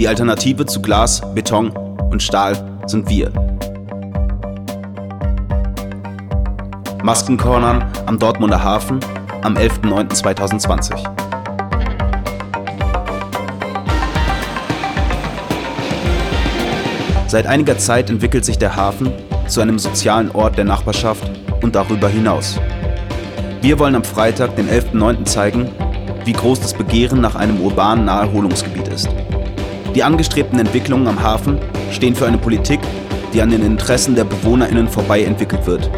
Die Alternative zu Glas, Beton und Stahl sind wir. Maskencornern am Dortmunder Hafen am 11.09.2020. Seit einiger Zeit entwickelt sich der Hafen zu einem sozialen Ort der Nachbarschaft und darüber hinaus. Wir wollen am Freitag, den 11.09. zeigen, wie groß das Begehren nach einem urbanen Naherholungsgebiet ist. Die angestrebten Entwicklungen am Hafen stehen für eine Politik, die an den Interessen der BewohnerInnen vorbei entwickelt wird.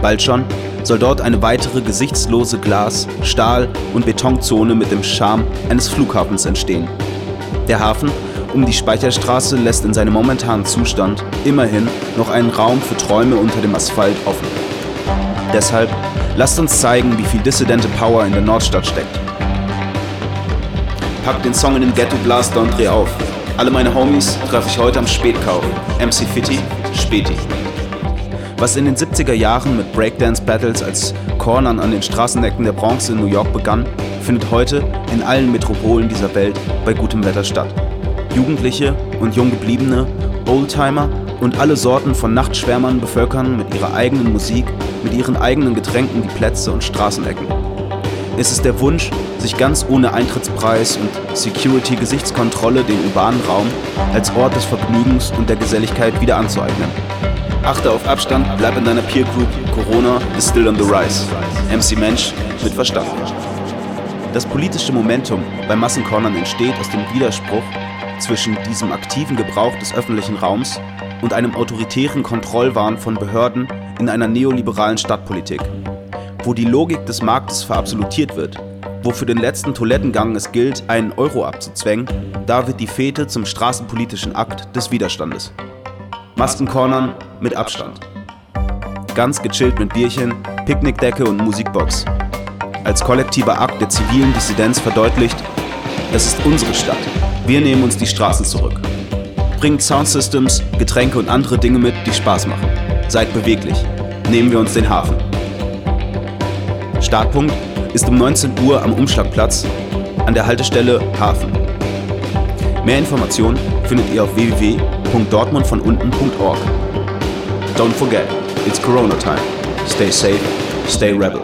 Bald schon soll dort eine weitere gesichtslose Glas-, Stahl- und Betonzone mit dem Charme eines Flughafens entstehen. Der Hafen um die Speicherstraße lässt in seinem momentanen Zustand immerhin noch einen Raum für Träume unter dem Asphalt offen. Deshalb lasst uns zeigen, wie viel dissidente Power in der Nordstadt steckt. Packt den Song in den Ghetto Blaster und dreh auf. Alle meine Homies treffe ich heute am Spätkauf. MC Fitty, Späti. Was in den 70er Jahren mit Breakdance-Battles als Cornern an den Straßenecken der Bronx in New York begann, findet heute in allen Metropolen dieser Welt bei gutem Wetter statt. Jugendliche und Junggebliebene, Oldtimer und alle Sorten von Nachtschwärmern bevölkern mit ihrer eigenen Musik, mit ihren eigenen Getränken die Plätze und Straßenecken. Es ist der Wunsch, sich ganz ohne Eintrittspreis und Security-Gesichtskontrolle den urbanen Raum als Ort des Vergnügens und der Geselligkeit wieder anzueignen. Achte auf Abstand, bleib in deiner Peer Group, Corona is still on the rise. MC Mensch mit Verstand. Das politische Momentum bei Massencornern entsteht aus dem Widerspruch zwischen diesem aktiven Gebrauch des öffentlichen Raums und einem autoritären Kontrollwahn von Behörden in einer neoliberalen Stadtpolitik, wo die Logik des Marktes verabsolutiert wird, wo für den letzten Toilettengang es gilt, einen Euro abzuzwängen, da wird die Fete zum straßenpolitischen Akt des Widerstandes. Maskencornern mit Abstand. Ganz gechillt mit Bierchen, Picknickdecke und Musikbox. Als kollektiver Akt der zivilen Dissidenz verdeutlicht, es ist unsere Stadt. Wir nehmen uns die Straßen zurück. Bringt Soundsystems, Getränke und andere Dinge mit, die Spaß machen. Seid beweglich. Nehmen wir uns den Hafen. Startpunkt ist um 19 Uhr am Umschlagplatz an der Haltestelle Hafen. Mehr Informationen findet ihr auf www.dortmundvonunten.org. Don't forget, it's Corona time. Stay safe, stay rebel.